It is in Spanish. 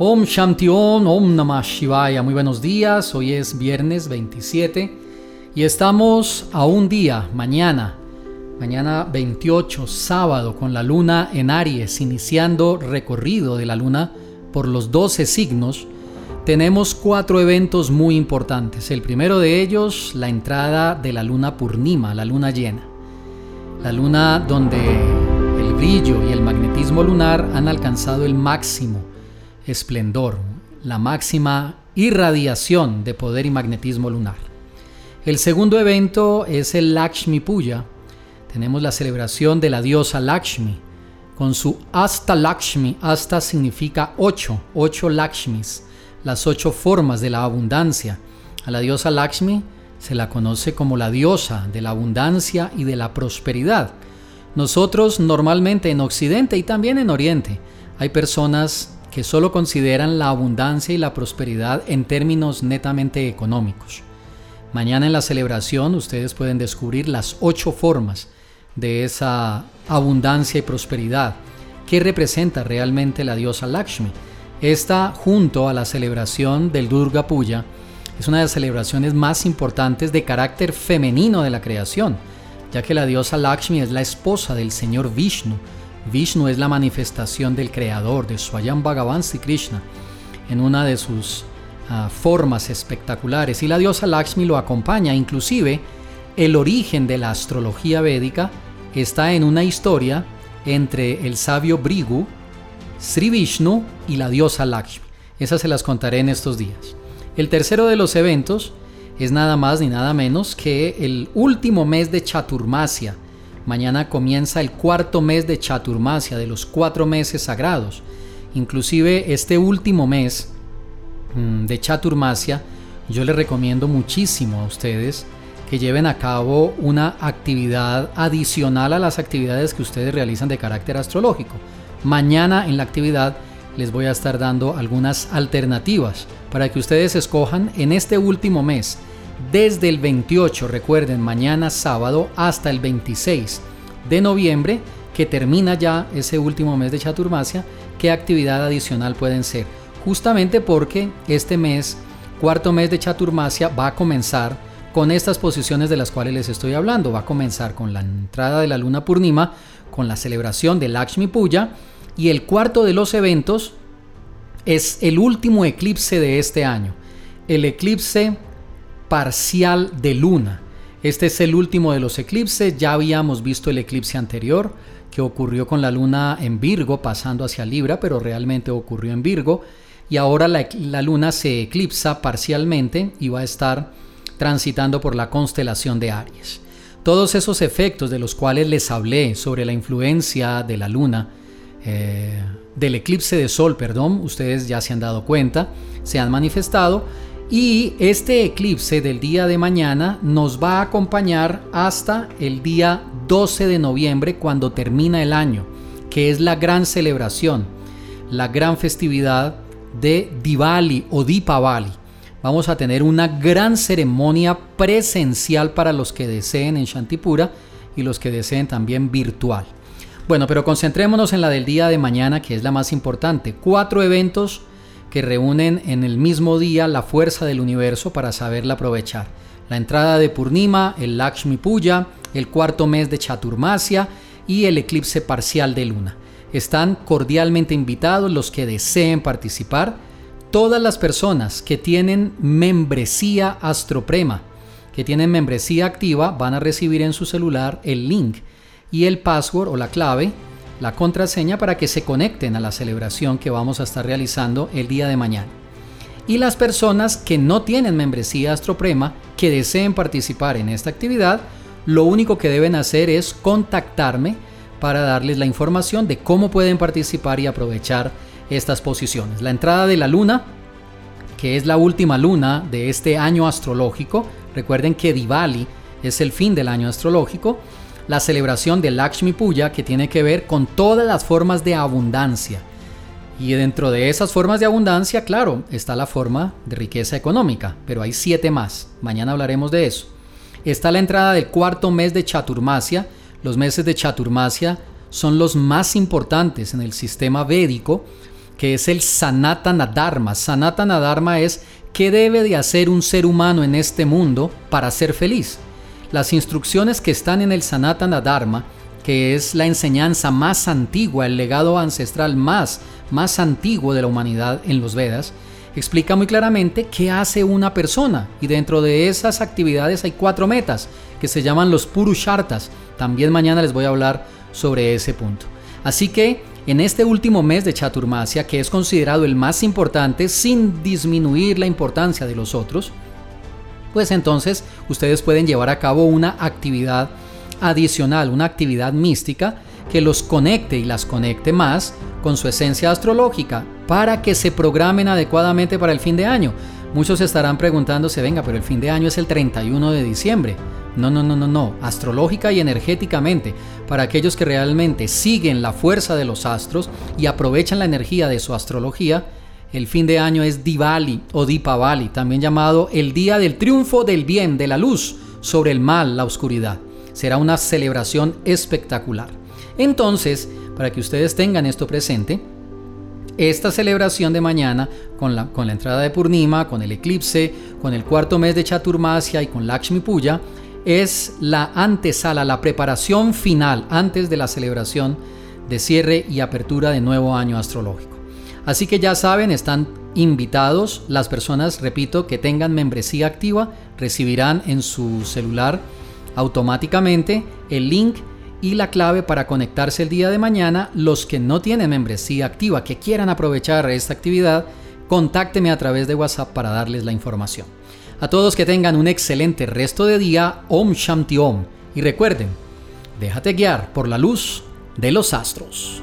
Om Shanti Om, Om Namah Shivaya. Muy buenos días, hoy es viernes 27 y estamos a un día, mañana, mañana 28, sábado, con la luna en Aries, iniciando recorrido de la luna por los 12 signos. Tenemos cuatro eventos muy importantes. El primero de ellos, la entrada de la luna Purnima, la luna llena. La luna donde el brillo y el magnetismo lunar han alcanzado el máximo esplendor, la máxima irradiación de poder y magnetismo lunar. El segundo evento es el Lakshmi Puja. Tenemos la celebración de la diosa Lakshmi con su Asta Lakshmi. Asta significa ocho, ocho Lakshmis, las ocho formas de la abundancia. A la diosa Lakshmi se la conoce como la diosa de la abundancia y de la prosperidad. Nosotros normalmente en Occidente y también en Oriente hay personas que solo consideran la abundancia y la prosperidad en términos netamente económicos. Mañana en la celebración ustedes pueden descubrir las ocho formas de esa abundancia y prosperidad que representa realmente la diosa Lakshmi. Esta, junto a la celebración del Durga Puja, es una de las celebraciones más importantes de carácter femenino de la creación, ya que la diosa Lakshmi es la esposa del señor Vishnu, Vishnu es la manifestación del creador, de Swayam Bhagavan Sri Krishna, en una de sus ah, formas espectaculares. Y la diosa Lakshmi lo acompaña. Inclusive, el origen de la astrología védica está en una historia entre el sabio Brigu, Sri Vishnu y la diosa Lakshmi. Esas se las contaré en estos días. El tercero de los eventos es nada más ni nada menos que el último mes de Chaturmasya, Mañana comienza el cuarto mes de Chaturmasya, de los cuatro meses sagrados. Inclusive este último mes mm, de Chaturmasya, yo les recomiendo muchísimo a ustedes que lleven a cabo una actividad adicional a las actividades que ustedes realizan de carácter astrológico. Mañana en la actividad les voy a estar dando algunas alternativas para que ustedes escojan en este último mes desde el 28, recuerden, mañana sábado, hasta el 26 de noviembre, que termina ya ese último mes de Chaturmasya, qué actividad adicional pueden ser. Justamente porque este mes, cuarto mes de Chaturmasya, va a comenzar con estas posiciones de las cuales les estoy hablando. Va a comenzar con la entrada de la luna Purnima, con la celebración del Lakshmi Puja, y el cuarto de los eventos es el último eclipse de este año. El eclipse parcial de luna. Este es el último de los eclipses, ya habíamos visto el eclipse anterior que ocurrió con la luna en Virgo pasando hacia Libra, pero realmente ocurrió en Virgo, y ahora la, luna se eclipsa parcialmente y va a estar transitando por la constelación de Aries. Todos esos efectos de los cuales les hablé sobre la influencia de la luna, eh, del eclipse de sol, perdón, ustedes ya se han dado cuenta, se han manifestado y este eclipse del día de mañana nos va a acompañar hasta el día 12 de noviembre cuando termina el año, que es la gran celebración, la gran festividad de Diwali o Dipavali. Vamos a tener una gran ceremonia presencial para los que deseen en Shantipura y los que deseen también virtual. Bueno, pero concentrémonos en la del día de mañana, que es la más importante. Cuatro eventos que reúnen en el mismo día la fuerza del universo para saberla aprovechar. La entrada de Purnima, el Lakshmi Puja, el cuarto mes de Chaturmasya y el eclipse parcial de luna. Están cordialmente invitados los que deseen participar, todas las personas que tienen membresía Astroprema, que tienen membresía activa, van a recibir en su celular el link y el password o la clave la contraseña para que se conecten a la celebración que vamos a estar realizando el día de mañana. Y las personas que no tienen membresía Astroprema, que deseen participar en esta actividad, lo único que deben hacer es contactarme para darles la información de cómo pueden participar y aprovechar estas posiciones. La entrada de la luna, que es la última luna de este año astrológico, recuerden que Diwali es el fin del año astrológico, la celebración del Lakshmi Puja que tiene que ver con todas las formas de abundancia. Y dentro de esas formas de abundancia, claro, está la forma de riqueza económica, pero hay siete más. Mañana hablaremos de eso. Está la entrada del cuarto mes de Chaturmasya. Los meses de Chaturmasya son los más importantes en el sistema védico que es el Sanatana Dharma. Sanatana Dharma es qué debe de hacer un ser humano en este mundo para ser feliz. Las instrucciones que están en el Sanatana Dharma, que es la enseñanza más antigua, el legado ancestral más, más antiguo de la humanidad en los Vedas, explica muy claramente qué hace una persona y dentro de esas actividades hay cuatro metas que se llaman los purushartas. También mañana les voy a hablar sobre ese punto. Así que en este último mes de Chaturmasya, que es considerado el más importante sin disminuir la importancia de los otros, pues entonces ustedes pueden llevar a cabo una actividad adicional, una actividad mística que los conecte y las conecte más con su esencia astrológica para que se programen adecuadamente para el fin de año. Muchos estarán preguntándose, venga, pero el fin de año es el 31 de diciembre. No, no, no, no, no. Astrológica y energéticamente, para aquellos que realmente siguen la fuerza de los astros y aprovechan la energía de su astrología, el fin de año es Diwali o Dipavali, también llamado el día del triunfo del bien, de la luz sobre el mal, la oscuridad. Será una celebración espectacular. Entonces, para que ustedes tengan esto presente, esta celebración de mañana, con la, con la entrada de Purnima, con el eclipse, con el cuarto mes de Chaturmasya y con Lakshmi Puja, es la antesala, la preparación final antes de la celebración de cierre y apertura de nuevo año astrológico. Así que ya saben, están invitados las personas, repito, que tengan membresía activa, recibirán en su celular automáticamente el link y la clave para conectarse el día de mañana. Los que no tienen membresía activa, que quieran aprovechar esta actividad, contácteme a través de WhatsApp para darles la información. A todos que tengan un excelente resto de día, Om Shanti Om. Y recuerden, déjate guiar por la luz de los astros.